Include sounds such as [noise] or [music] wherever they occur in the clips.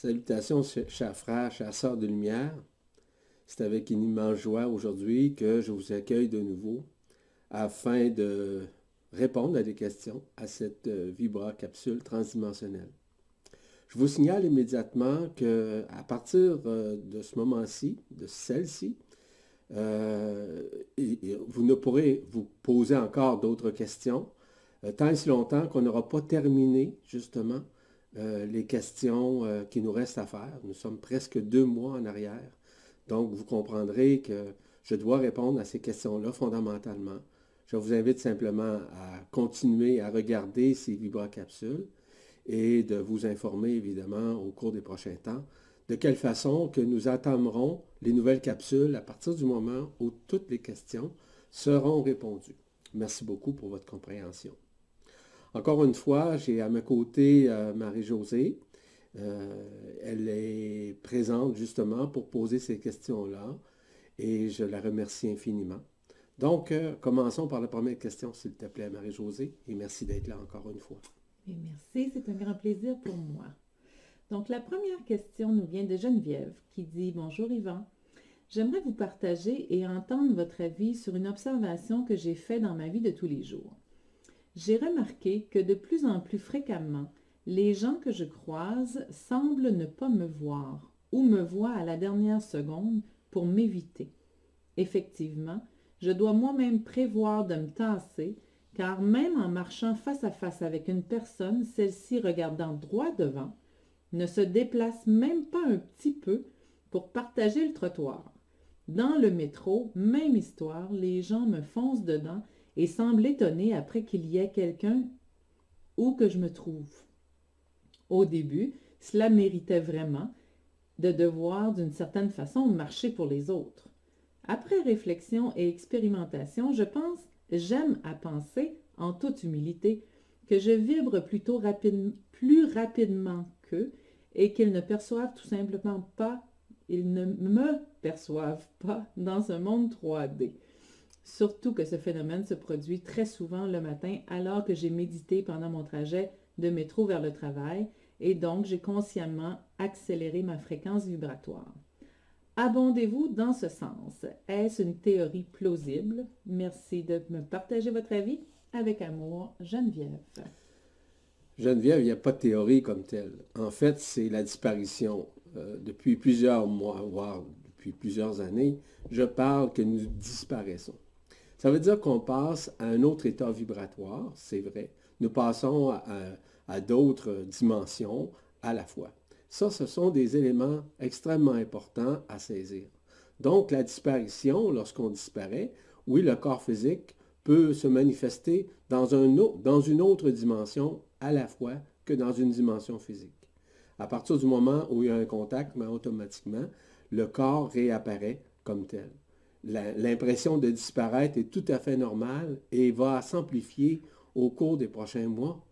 Salutations, chers frères, chers sœurs de lumière. C'est avec une immense joie aujourd'hui que je vous accueille de nouveau afin de répondre à des questions à cette euh, Vibra capsule transdimensionnelle. Je vous signale immédiatement que à partir euh, de ce moment-ci, de celle-ci, euh, vous ne pourrez vous poser encore d'autres questions, tant et si longtemps qu'on n'aura pas terminé justement les questions qui nous restent à faire. Nous sommes presque deux mois en arrière. Donc, vous comprendrez que je dois répondre à ces questions-là fondamentalement. Je vous invite simplement à continuer à regarder ces vibracapsules et de vous informer évidemment au cours des prochains temps de quelle façon que nous entamerons les nouvelles capsules à partir du moment où toutes les questions seront répondues. Merci beaucoup pour votre compréhension. Encore une fois, j'ai à mes côtés euh, Marie-Josée. Euh, elle est présente justement pour poser ces questions-là et je la remercie infiniment. Donc, euh, commençons par la première question, s'il te plaît, Marie-Josée, et merci d'être là encore une fois. merci, c'est un grand plaisir pour moi. Donc, la première question nous vient de Geneviève qui dit Bonjour Yvan. J'aimerais vous partager et entendre votre avis sur une observation que j'ai faite dans ma vie de tous les jours. J'ai remarqué que de plus en plus fréquemment, les gens que je croise semblent ne pas me voir ou me voient à la dernière seconde pour m'éviter. Effectivement, je dois moi-même prévoir de me tasser, car même en marchant face à face avec une personne, celle-ci regardant droit devant, ne se déplace même pas un petit peu pour partager le trottoir. Dans le métro, même histoire, les gens me foncent dedans et semblent étonnés après qu'il y ait quelqu'un où que je me trouve. Au début, cela méritait vraiment de devoir d'une certaine façon marcher pour les autres. Après réflexion et expérimentation, je pense, j'aime à penser, en toute humilité, que je vibre plutôt plus rapidement qu'eux et qu'ils ne perçoivent tout simplement pas, ils ne me perçoivent pas dans un monde 3D. Surtout que ce phénomène se produit très souvent le matin alors que j'ai médité pendant mon trajet de métro vers le travail et donc j'ai consciemment accéléré ma fréquence vibratoire. Abondez-vous dans ce sens. Est-ce une théorie plausible? Merci de me partager votre avis. Avec amour, Geneviève. Geneviève, il n'y a pas de théorie comme telle. En fait, c'est la disparition. Euh, depuis plusieurs mois, voire depuis plusieurs années, je parle que nous disparaissons. Ça veut dire qu'on passe à un autre état vibratoire, c'est vrai. Nous passons à d'autres dimensions à la fois. Ça, ce sont des éléments extrêmement importants à saisir. Donc, la disparition, lorsqu'on disparaît, oui, le corps physique peut se manifester dans, dans une autre dimension à la fois que dans une dimension physique. À partir du moment où il y a un contact, mais automatiquement, le corps réapparaît comme tel. L'impression de disparaître est tout à fait normale et va s'amplifier au cours des prochains mois,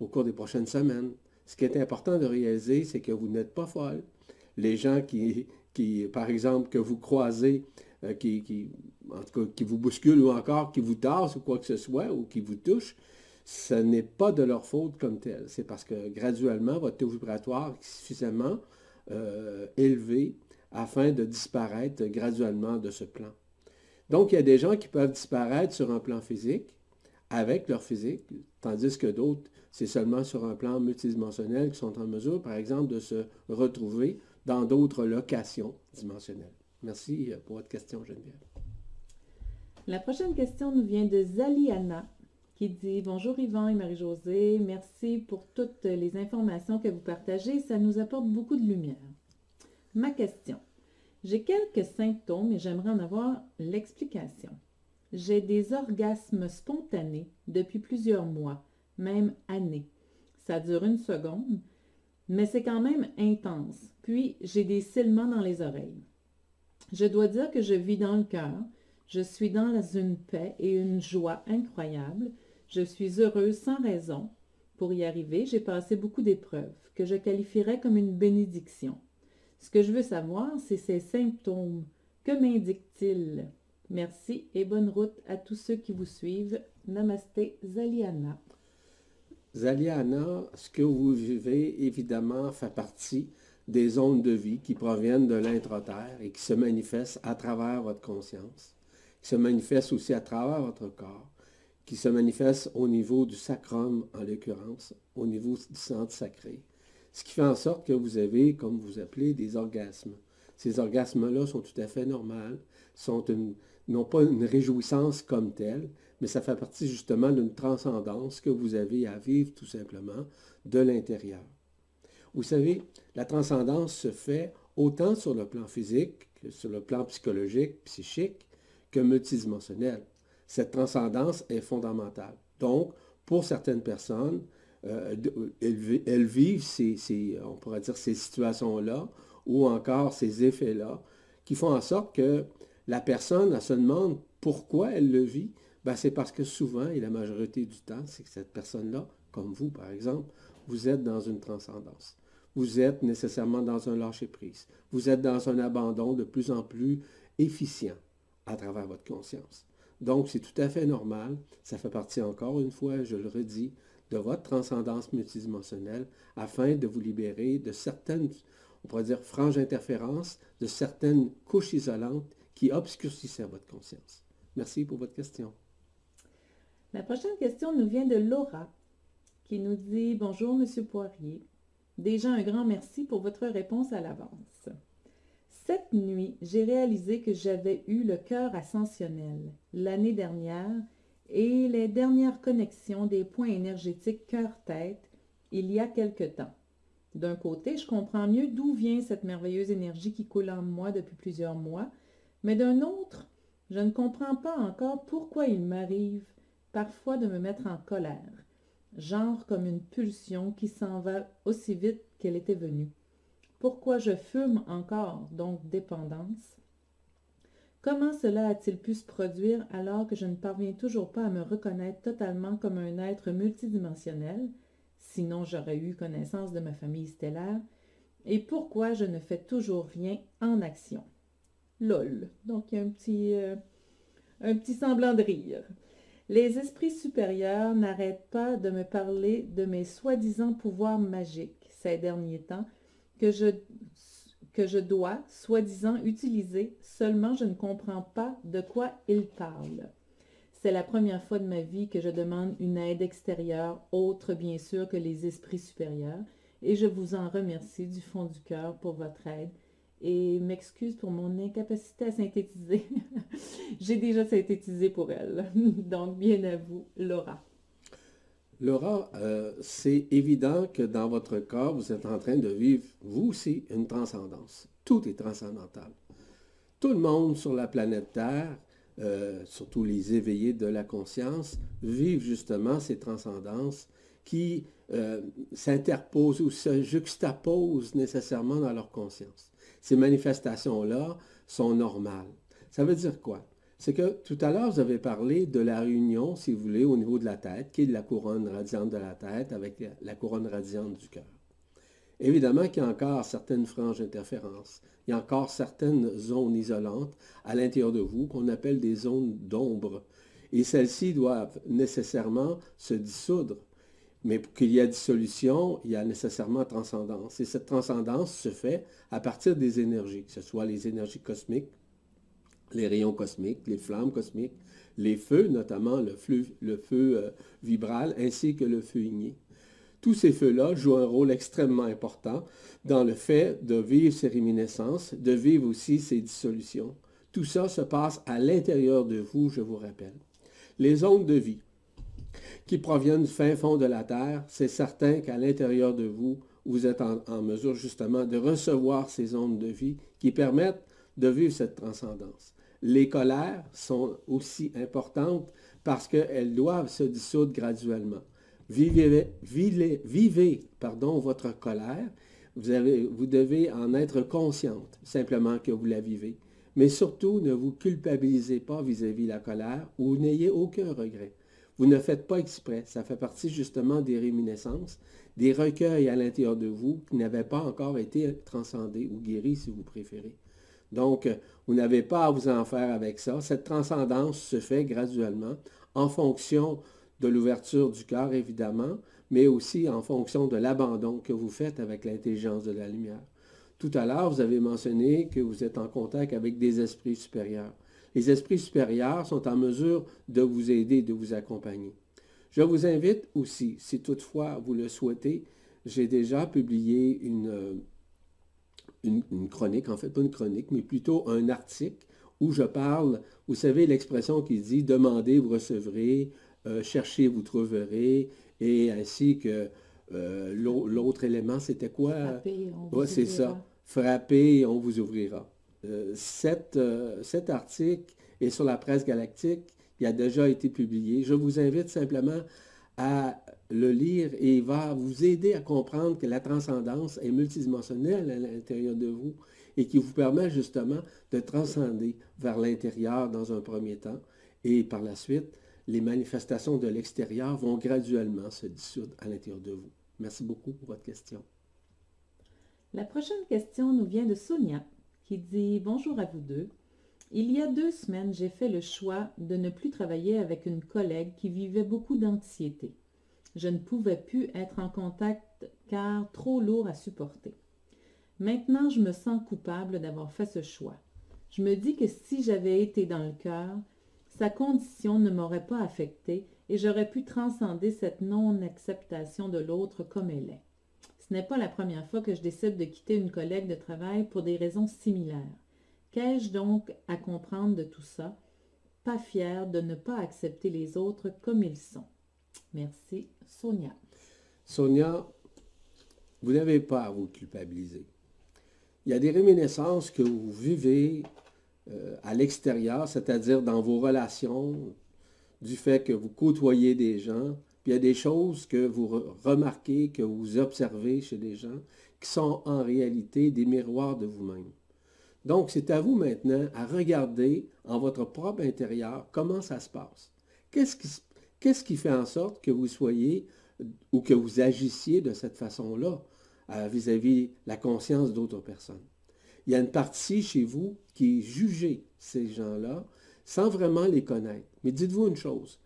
au cours des prochaines semaines, ce qui est important de réaliser, c'est que vous n'êtes pas folle. Les gens qui, par exemple, que vous croisez, euh, qui, en tout cas, qui vous bousculent ou encore qui vous tassent ou quoi que ce soit, ou qui vous touchent, ce n'est pas de leur faute comme tel. C'est parce que graduellement, votre taux vibratoire est suffisamment euh, élevé afin de disparaître graduellement de ce plan. Donc, il y a des gens qui peuvent disparaître sur un plan physique, avec leur physique, tandis que d'autres c'est seulement sur un plan multidimensionnel qu'ils sont en mesure, par exemple, de se retrouver dans d'autres locations dimensionnelles. Merci euh, pour votre question, Geneviève. La prochaine question nous vient de Zaliana qui dit Bonjour Yvan et Marie-Josée, merci pour toutes les informations que vous partagez, ça nous apporte beaucoup de lumière. Ma question J'ai quelques symptômes et j'aimerais en avoir l'explication. J'ai des orgasmes spontanés depuis plusieurs mois même année. Ça dure une seconde, mais c'est quand même intense. Puis, j'ai des silements dans les oreilles. Je dois dire que je vis dans le cœur. Je suis dans une paix et une joie incroyables. Je suis heureuse sans raison. Pour y arriver, j'ai passé beaucoup d'épreuves que je qualifierais comme une bénédiction. Ce que je veux savoir, c'est ces symptômes. Que m'indiquent-ils? Merci et bonne route à tous ceux qui vous suivent. Namasté Zaliana. Zaliana, ce que vous vivez, évidemment, fait partie des zones de vie qui proviennent de l'intra-terre et qui se manifestent à travers votre conscience, qui se manifestent aussi à travers votre corps, qui se manifestent au niveau du sacrum en l'occurrence, au niveau du centre sacré. Ce qui fait en sorte que vous avez, comme vous appelez, des orgasmes. Ces orgasmes-là sont tout à fait normaux, sont n'ont pas une réjouissance comme telle, mais ça fait partie justement d'une transcendance que vous avez à vivre tout simplement de l'intérieur. Vous savez, la transcendance se fait autant sur le plan physique que sur le plan psychologique, psychique, que multidimensionnel. Cette transcendance est fondamentale. Donc, pour certaines personnes, euh, elles, vivent ces, on pourrait dire ces situations-là ou encore ces effets-là qui font en sorte que la personne se demande pourquoi elle le vit. Ben, c'est parce que souvent, et la majorité du temps, c'est que cette personne-là, comme vous par exemple, vous êtes dans une transcendance. Vous êtes nécessairement dans un lâcher-prise. Vous êtes dans un abandon de plus en plus efficient à travers votre conscience. Donc, c'est tout à fait normal. Ça fait partie encore une fois, je le redis, de votre transcendance multidimensionnelle afin de vous libérer de certaines, on pourrait dire, franges interférences, de certaines couches isolantes qui obscurcissaient votre conscience. Merci pour votre question. La prochaine question nous vient de Laura, qui nous dit Bonjour, Monsieur Poirier. Déjà un grand merci pour votre réponse à l'avance. Cette nuit, j'ai réalisé que j'avais eu le cœur ascensionnel l'année dernière et les dernières connexions des points énergétiques cœur-tête il y a quelque temps. D'un côté, je comprends mieux d'où vient cette merveilleuse énergie qui coule en moi depuis plusieurs mois, mais d'un autre, je ne comprends pas encore pourquoi il m'arrive parfois de me mettre en colère, genre comme une pulsion qui s'en va aussi vite qu'elle était venue. Pourquoi je fume encore, donc dépendance? Comment cela a-t-il pu se produire alors que je ne parviens toujours pas à me reconnaître totalement comme un être multidimensionnel, sinon j'aurais eu connaissance de ma famille stellaire, et pourquoi je ne fais toujours rien en action? LOL. Donc il y a un petit, euh, un petit semblant de rire. Les esprits supérieurs n'arrêtent pas de me parler de mes soi-disant pouvoirs magiques ces derniers temps que je, que je dois, soi-disant, utiliser, seulement je ne comprends pas de quoi ils parlent. C'est la première fois de ma vie que je demande une aide extérieure, autre bien sûr que les esprits supérieurs, et je vous en remercie du fond du cœur pour votre aide et m'excuse pour mon incapacité à synthétiser. [laughs] J'ai déjà synthétisé pour elle. [laughs] Donc, bien à vous, Laura. Laura, euh, c'est évident que dans votre corps, vous êtes en train de vivre, vous aussi, une transcendance. Tout est transcendantal. Tout le monde sur la planète Terre, euh, surtout les éveillés de la conscience, vivent justement ces transcendances qui euh, s'interposent ou se juxtaposent nécessairement dans leur conscience ces manifestations-là sont normales. Ça veut dire quoi? C'est que tout à l'heure, vous avez parlé de la réunion, si vous voulez, au niveau de la tête, qui est la couronne radiante de la tête avec la couronne radiante du cœur. Évidemment qu'il y a encore certaines franges d'interférence. Il y a encore certaines zones isolantes à l'intérieur de vous qu'on appelle des zones d'ombre. Et celles-ci doivent nécessairement se dissoudre mais pour qu'il y ait dissolution, il y a nécessairement transcendance. Et cette transcendance se fait à partir des énergies, que ce soit les énergies cosmiques, les rayons cosmiques, les flammes cosmiques, les feux, notamment le feu, euh, vibral, ainsi que le feu igné. Tous ces feux-là jouent un rôle extrêmement important dans le fait de vivre ces réminiscences, de vivre aussi ces dissolutions. Tout ça se passe à l'intérieur de vous, je vous rappelle. Les ondes de vie qui proviennent du fin fond de la terre, c'est certain qu'à l'intérieur de vous, vous êtes en, mesure justement de recevoir ces ondes de vie qui permettent de vivre cette transcendance. Les colères sont aussi importantes parce qu'elles doivent se dissoudre graduellement. Vivez, vivez, vivez pardon, votre colère. Vous, devez en être consciente, simplement que vous la vivez. Mais surtout, ne vous culpabilisez pas vis-à-vis de la colère ou n'ayez aucun regret. Vous ne faites pas exprès. Ça fait partie justement des réminiscences, des recueils à l'intérieur de vous qui n'avaient pas encore été transcendés ou guéris, si vous préférez. Donc, vous n'avez pas à vous en faire avec ça. Cette transcendance se fait graduellement en fonction de l'ouverture du cœur, évidemment, mais aussi en fonction de l'abandon que vous faites avec l'intelligence de la lumière. Tout à l'heure, vous avez mentionné que vous êtes en contact avec des esprits supérieurs. Les esprits supérieurs sont en mesure de vous aider, de vous accompagner. Je vous invite aussi, si toutefois vous le souhaitez, j'ai déjà publié une, une, chronique, en fait pas une chronique, mais plutôt un article où je parle, vous savez l'expression qui dit demandez, vous recevrez, euh, cherchez, vous trouverez, et ainsi que euh, l'autre élément, c'était quoi? Ouais, c'est ça. Frappez on vous ouvrira. Euh, cet, cet article est sur la presse galactique il a déjà été publié. Je vous invite simplement à le lire et va vous aider à comprendre que la transcendance est multidimensionnelle à l'intérieur de vous et qui vous permet justement de transcender vers l'intérieur dans un premier temps et par la suite, les manifestations de l'extérieur vont graduellement se dissoudre à l'intérieur de vous. Merci beaucoup pour votre question. La prochaine question nous vient de Sonia qui dit Bonjour à vous deux. Il y a deux semaines, j'ai fait le choix de ne plus travailler avec une collègue qui vivait beaucoup d'anxiété. Je ne pouvais plus être en contact car trop lourd à supporter. Maintenant, je me sens coupable d'avoir fait ce choix. Je me dis que si j'avais été dans le cœur, sa condition ne m'aurait pas affectée et j'aurais pu transcender cette non-acceptation de l'autre comme elle est. Ce n'est pas la première fois que je décide de quitter une collègue de travail pour des raisons similaires. Qu'ai-je donc à comprendre de tout ça? Pas fière de ne pas accepter les autres comme ils sont. Merci, Sonia. Sonia, vous n'avez pas à vous culpabiliser. Il y a des réminiscences que vous vivez euh, à l'extérieur, c'est-à-dire dans vos relations, du fait que vous côtoyez des gens, puis il y a des choses que vous remarquez, que vous observez chez des gens, qui sont en réalité des miroirs de vous-même. Donc, c'est à vous maintenant à regarder en votre propre intérieur comment ça se passe. Qu'est-ce qui, fait en sorte que vous soyez ou que vous agissiez de cette façon-là euh, vis-à-vis la conscience d'autres personnes? Il y a une partie chez vous qui jugée ces gens-là sans vraiment les connaître. Mais dites-vous une chose,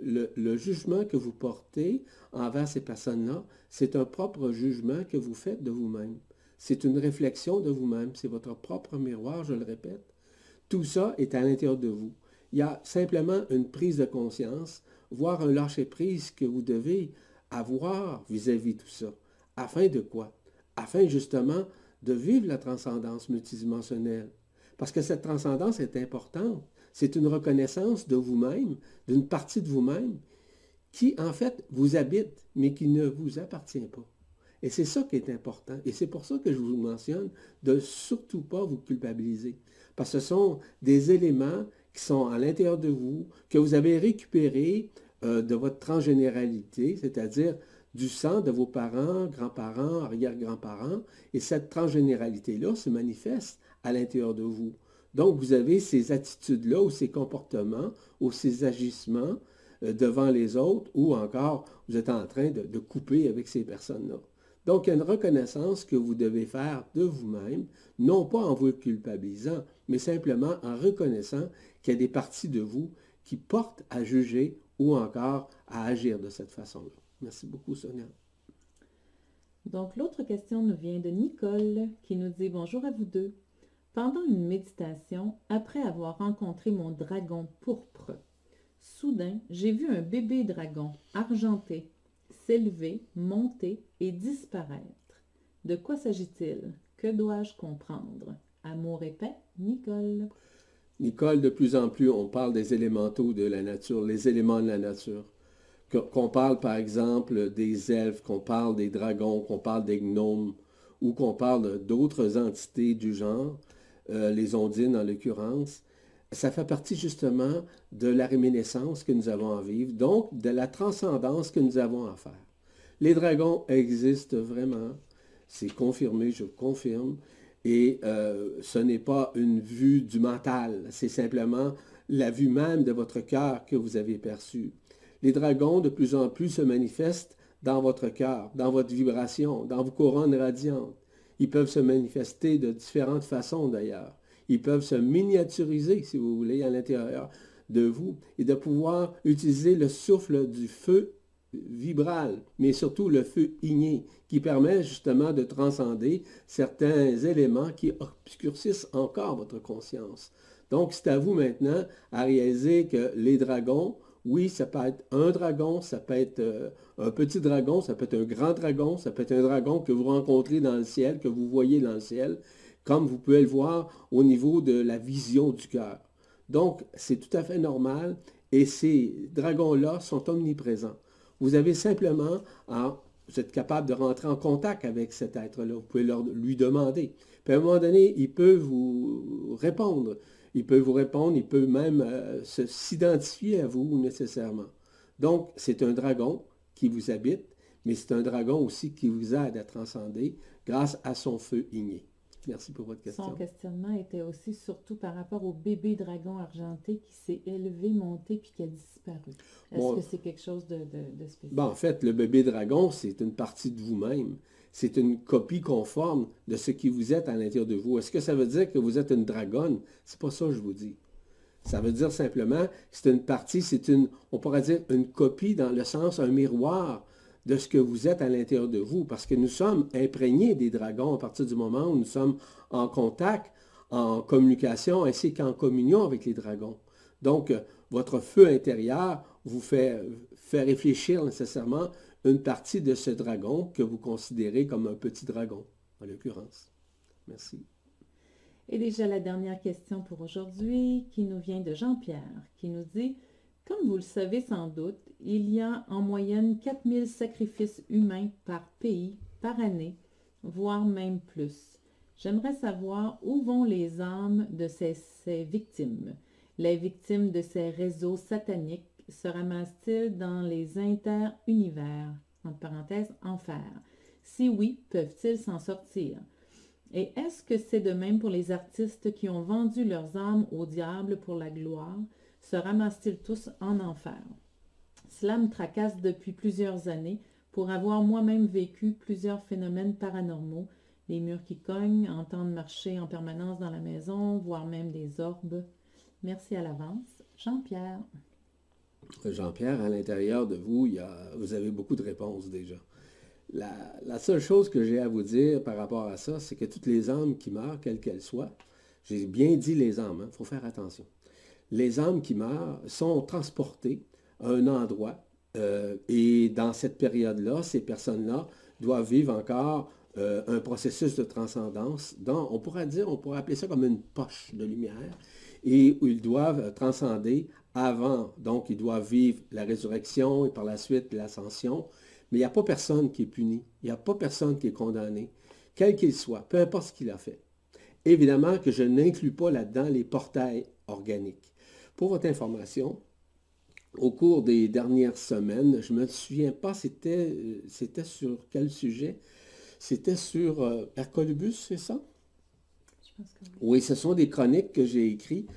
le, jugement que vous portez envers ces personnes-là, c'est un propre jugement que vous faites de vous-même. C'est une réflexion de vous-même. C'est votre propre miroir, je le répète. Tout ça est à l'intérieur de vous. Il y a simplement une prise de conscience, voire un lâcher-prise que vous devez avoir vis-à-vis de tout ça. Afin de quoi? Afin justement de vivre la transcendance multidimensionnelle. Parce que cette transcendance est importante. C'est une reconnaissance de vous-même, d'une partie de vous-même, qui en fait vous habite, mais qui ne vous appartient pas. Et c'est ça qui est important. Et c'est pour ça que je vous mentionne de surtout pas vous culpabiliser. Parce que ce sont des éléments qui sont à l'intérieur de vous, que vous avez récupérés euh, de votre transgénéralité, c'est-à-dire du sang de vos parents, grands-parents, arrière-grands-parents. Et cette transgénéralité-là se manifeste à l'intérieur de vous. Donc, vous avez ces attitudes-là ou ces comportements ou ces agissements euh, devant les autres ou encore vous êtes en train de couper avec ces personnes-là. Donc, il y a une reconnaissance que vous devez faire de vous-même, non pas en vous culpabilisant, mais simplement en reconnaissant qu'il y a des parties de vous qui portent à juger ou encore à agir de cette façon-là. Merci beaucoup, Sonia. Donc, l'autre question nous vient de Nicole qui nous dit Bonjour à vous deux. Pendant une méditation, après avoir rencontré mon dragon pourpre, soudain, j'ai vu un bébé dragon argenté s'élever, monter disparaître. De quoi s'agit-il? Que dois-je comprendre? Amour épais, Nicole. Nicole, de plus en plus, on parle des élémentaux de la nature, les éléments de la nature. Qu'on parle par exemple des elfes, qu'on parle des dragons, qu'on parle des gnomes, ou qu'on parle d'autres entités du genre, euh, les ondines en l'occurrence, ça fait partie justement de la réminiscence que nous avons à vivre, donc de la transcendance que nous avons à faire. Les dragons existent vraiment, c'est confirmé, je confirme, et euh, ce n'est pas une vue du mental, c'est simplement la vue même de votre cœur que vous avez perçue. Les dragons, de plus en plus, se manifestent dans votre cœur, dans votre vibration, dans vos couronnes radiantes. Ils peuvent se manifester de différentes façons d'ailleurs. Ils peuvent se miniaturiser, si vous voulez, à l'intérieur de vous et de pouvoir utiliser le souffle du feu vibral, mais surtout le feu igné, qui permet justement de transcender certains éléments qui obscurcissent encore votre conscience. Donc, c'est à vous maintenant à réaliser que les dragons, oui, ça peut être un dragon, ça peut être euh, un petit dragon, ça peut être un grand dragon, ça peut être un dragon que vous rencontrez dans le ciel, que vous voyez dans le ciel, comme vous pouvez le voir au niveau de la vision du cœur. Donc, c'est tout à fait normal et ces dragons-là sont omniprésents. Vous avez simplement à vous êtes capable de rentrer en contact avec cet être-là. Vous pouvez lui demander. Puis à un moment donné, il peut vous répondre. Il peut vous répondre, il peut même euh, s'identifier à vous nécessairement. Donc, c'est un dragon qui vous habite, mais c'est un dragon aussi qui vous aide à transcender grâce à son feu igné. Merci pour votre question. Son questionnement était aussi surtout par rapport au bébé dragon argenté qui s'est élevé, monté, puis qui a disparu. Est-ce que c'est quelque chose de, spécial? Bon, en fait, le bébé dragon, c'est une partie de vous-même. C'est une copie conforme de ce qui vous êtes à l'intérieur de vous. Est-ce que ça veut dire que vous êtes une dragonne? C'est pas ça que je vous dis. Ça veut dire simplement que c'est une partie, c'est une, on pourrait dire une copie dans le sens, un miroir de ce que vous êtes à l'intérieur de vous, parce que nous sommes imprégnés des dragons à partir du moment où nous sommes en contact, en communication, ainsi qu'en communion avec les dragons. Donc, euh, votre feu intérieur vous fait, fait réfléchir nécessairement une partie de ce dragon que vous considérez comme un petit dragon, en l'occurrence. Merci. Et déjà la dernière question pour aujourd'hui qui nous vient de Jean-Pierre, qui nous dit comme vous le savez sans doute, il y a en moyenne 4000 sacrifices humains par pays par année, voire même plus. J'aimerais savoir où vont les âmes de ces, victimes. Les victimes de ces réseaux sataniques se ramassent-ils dans les inter-univers, entre parenthèses, enfer? Si oui, peuvent-ils s'en sortir? Et est-ce que c'est de même pour les artistes qui ont vendu leurs âmes au diable pour la gloire? se ramassent-ils tous en enfer? Cela me tracasse depuis plusieurs années pour avoir moi-même vécu plusieurs phénomènes paranormaux, les murs qui cognent, entendre marcher en permanence dans la maison, voire même des orbes. Merci à l'avance. Jean-Pierre. Jean-Pierre, à l'intérieur de vous, vous avez beaucoup de réponses déjà. La, seule chose que j'ai à vous dire par rapport à ça, c'est que toutes les âmes qui meurent, quelles qu'elles soient, j'ai bien dit les âmes, il hein, faut faire attention les âmes qui meurent sont transportées un endroit euh, et dans cette période-là, ces personnes-là doivent vivre encore euh, un processus de transcendance dont on pourrait dire, on pourrait appeler ça comme une poche de lumière et où ils doivent transcender avant. Donc, ils doivent vivre la résurrection et par la suite l'ascension. Mais il n'y a pas personne qui est puni. Il n'y a pas personne qui est condamné, quel qu'il soit, peu importe ce qu'il a fait. Évidemment que je n'inclus pas là-dedans les portails organiques. Pour votre information, au cours des dernières semaines, je ne me souviens pas, c'était, c'était sur quel sujet C'était sur euh, Hercolubus, c'est ça? Je pense que oui. oui. ce sont des chroniques que j'ai écrites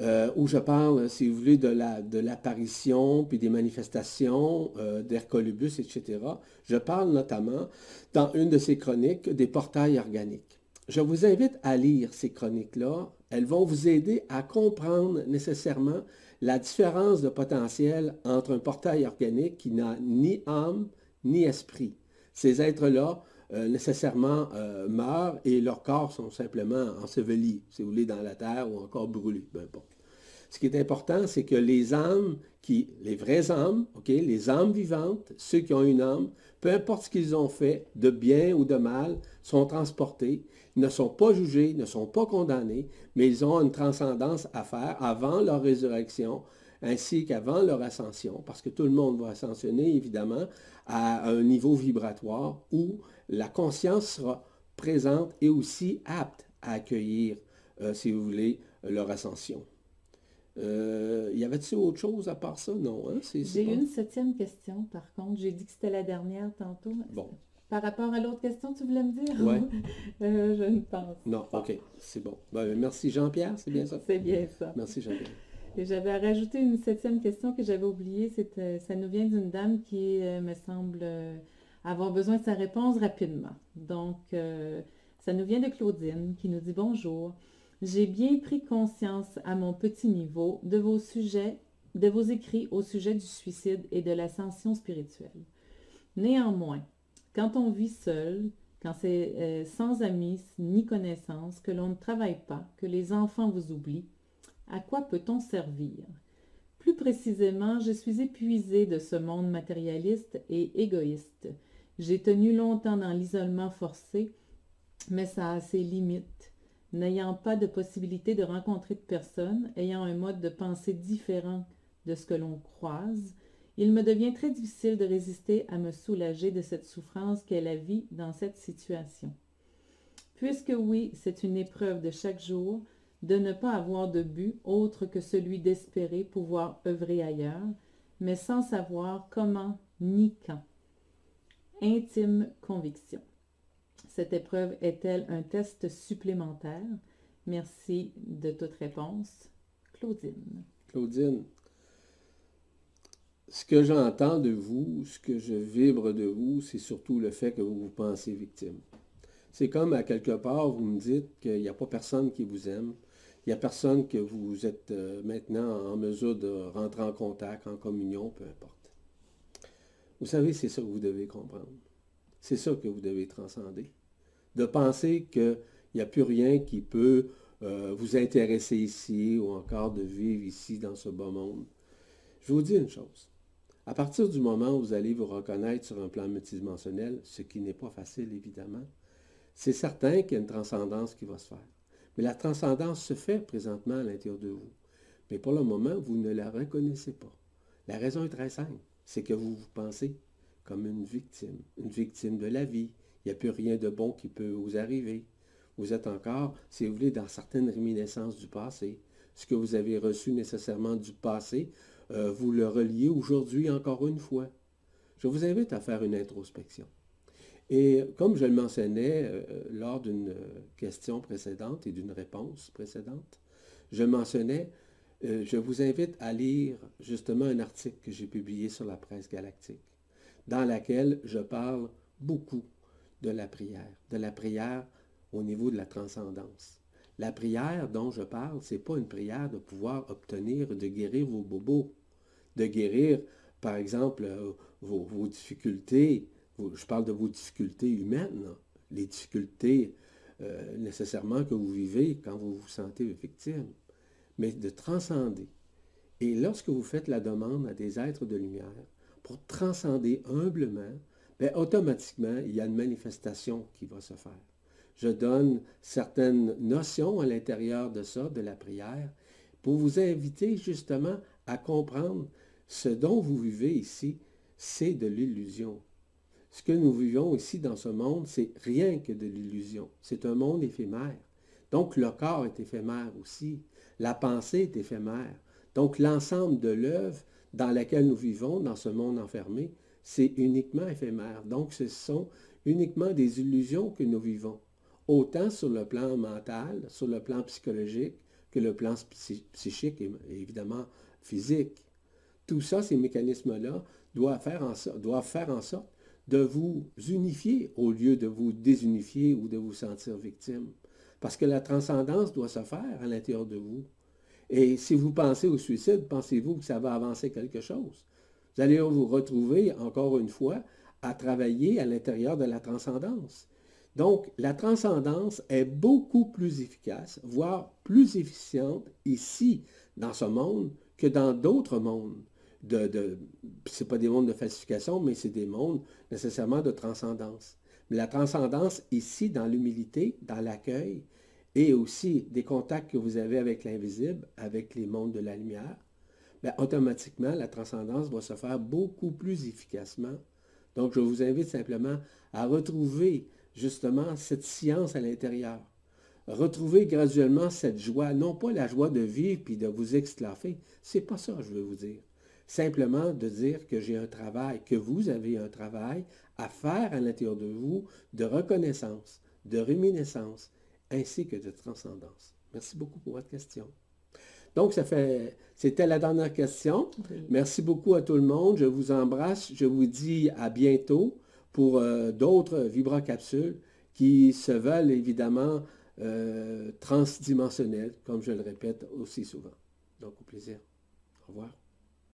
euh, où je parle, si vous voulez, de, la, de l'apparition, puis des manifestations euh, d'Hercolubus, etc. Je parle notamment, dans une de ces chroniques, des portails organiques. Je vous invite à lire ces chroniques-là elles vont vous aider à comprendre nécessairement la différence de potentiel entre un portail organique qui n'a ni âme ni esprit. Ces êtres-là, euh, nécessairement, euh, meurent et leurs corps sont simplement ensevelis, si vous voulez, dans la terre ou encore brûlés, peu importe. Ce qui est important, c'est que les âmes, les vraies âmes, les âmes vivantes, ceux qui ont une âme, peu importe ce qu'ils ont fait, de bien ou de mal, sont transportés ne sont pas jugés, ne sont pas condamnés, mais ils ont une transcendance à faire avant leur résurrection ainsi qu'avant leur ascension, parce que tout le monde va ascensionner évidemment à un niveau vibratoire où la conscience sera présente et aussi apte à accueillir, euh, si vous voulez, leur ascension. Euh, y avait-il autre chose à part ça? Non. Hein? J'ai une septième question, par contre. J'ai dit que c'était la dernière tantôt. Bon. Par rapport à l'autre question, tu voulais me dire? Oui. [laughs] Euh, je ne pense Non, OK, c'est bon. Ben, merci Jean-Pierre, c'est bien ça? c'est bien ça. Merci Jean-Pierre. Et j'avais rajouté une septième question que j'avais oubliée. Ça nous vient d'une dame qui euh, me semble euh, avoir besoin de sa réponse rapidement. Donc, ça nous vient de Claudine qui nous dit Bonjour. J'ai bien pris conscience à mon petit niveau de vos sujets de vos écrits au sujet du suicide et de l'ascension spirituelle. Néanmoins, quand on vit seul, quand c'est euh, sans amis ni connaissances, que l'on ne travaille pas, que les enfants vous oublient, à quoi peut-on servir? Plus précisément, je suis épuisée de ce monde matérialiste et égoïste. J'ai tenu longtemps dans l'isolement forcé, mais ça a ses limites. N'ayant pas de possibilité de rencontrer de personnes, ayant un mode de pensée différent de ce que l'on croise, il me devient très difficile de résister à me soulager de cette souffrance qu'est la vie dans cette situation. Puisque oui, c'est une épreuve de chaque jour de ne pas avoir de but autre que celui d'espérer pouvoir œuvrer ailleurs, mais sans savoir comment ni quand. Intime conviction. Cette épreuve est-elle un test supplémentaire? Merci de toute réponse. Claudine. Claudine, ce que j'entends de vous, ce que je vibre de vous, c'est surtout le fait que vous vous pensez victime. C'est comme à quelque part, vous me dites qu'il n'y a pas personne qui vous aime, il n'y a personne que vous êtes euh, maintenant en mesure de rentrer en contact, en communion, peu importe. Vous savez, c'est ça que vous devez comprendre. C'est ça que vous devez transcender. De penser qu'il n'y a plus rien qui peut euh, vous intéresser ici ou encore de vivre ici dans ce beau monde. Je vous dis une chose. À partir du moment où vous allez vous reconnaître sur un plan multidimensionnel, ce qui n'est pas facile évidemment, c'est certain qu'il y a une transcendance qui va se faire. Mais la transcendance se fait présentement à l'intérieur de vous. Mais pour le moment, vous ne la reconnaissez pas. La raison est très simple. C'est que vous vous pensez comme une victime, une victime de la vie. N'y a plus rien de bon qui peut vous arriver. Vous êtes encore, si vous voulez, dans certaines réminiscences du passé. Ce que vous avez reçu nécessairement du passé, euh, vous le reliez aujourd'hui encore une fois. Je vous invite à faire une introspection. Et comme je le mentionnais euh, lors d'une question précédente et d'une réponse précédente, je mentionnais, euh, je vous invite à lire justement un article que j'ai publié sur la presse galactique, dans laquelle je parle beaucoup de la prière, de la prière au niveau de la transcendance. La prière dont je parle, ce n'est pas une prière de pouvoir obtenir, de guérir vos bobos de guérir, par exemple, euh, vos, difficultés, je parle de vos difficultés humaines, les difficultés euh, nécessairement que vous vivez quand vous vous sentez victime, mais de transcender. Et lorsque vous faites la demande à des êtres de lumière pour transcender humblement, bien, automatiquement, il y a une manifestation qui va se faire. Je donne certaines notions à l'intérieur de ça, de la prière, pour vous inviter justement à comprendre ce dont vous vivez ici, c'est de l'illusion. Ce que nous vivons ici dans ce monde, c'est rien que de l'illusion. C'est un monde éphémère. Donc le corps est éphémère aussi. La pensée est éphémère. Donc l'ensemble de l'œuvre dans laquelle nous vivons, dans ce monde enfermé, c'est uniquement éphémère. Donc ce sont uniquement des illusions que nous vivons, autant sur le plan mental, sur le plan psychologique, que le plan psychique et évidemment physique. Tout ça, ces mécanismes-là, doivent faire, en, faire en sorte de vous unifier au lieu de vous désunifier ou de vous sentir victime. Parce que la transcendance doit se faire à l'intérieur de vous. Et si vous pensez au suicide, pensez-vous que ça va avancer quelque chose? Vous allez vous retrouver, encore une fois, à travailler à l'intérieur de la transcendance. Donc, la transcendance est beaucoup plus efficace, voire plus efficiente ici, dans ce monde, que dans d'autres mondes. De, de ce pas des mondes de falsification, mais c'est des mondes nécessairement de transcendance. Mais la transcendance ici, dans l'humilité, dans l'accueil, et aussi des contacts que vous avez avec l'invisible, avec les mondes de la lumière, bien, automatiquement, la transcendance va se faire beaucoup plus efficacement. Donc, je vous invite simplement à retrouver justement cette science à l'intérieur. Retrouver graduellement cette joie, non pas la joie de vivre puis de vous exclafer, c'est pas ça, je veux vous dire. Simplement de dire que j'ai un travail, que vous avez un travail à faire à l'intérieur de vous de reconnaissance, de réminiscence, ainsi que de transcendance. Merci beaucoup pour votre question. Donc, ça fait, c'était la dernière question. Merci beaucoup à tout le monde. Je vous embrasse. Je vous dis à bientôt pour euh, d'autres vibracapsules qui se veulent évidemment euh, transdimensionnelles, comme je le répète aussi souvent. Donc, au plaisir. Au revoir.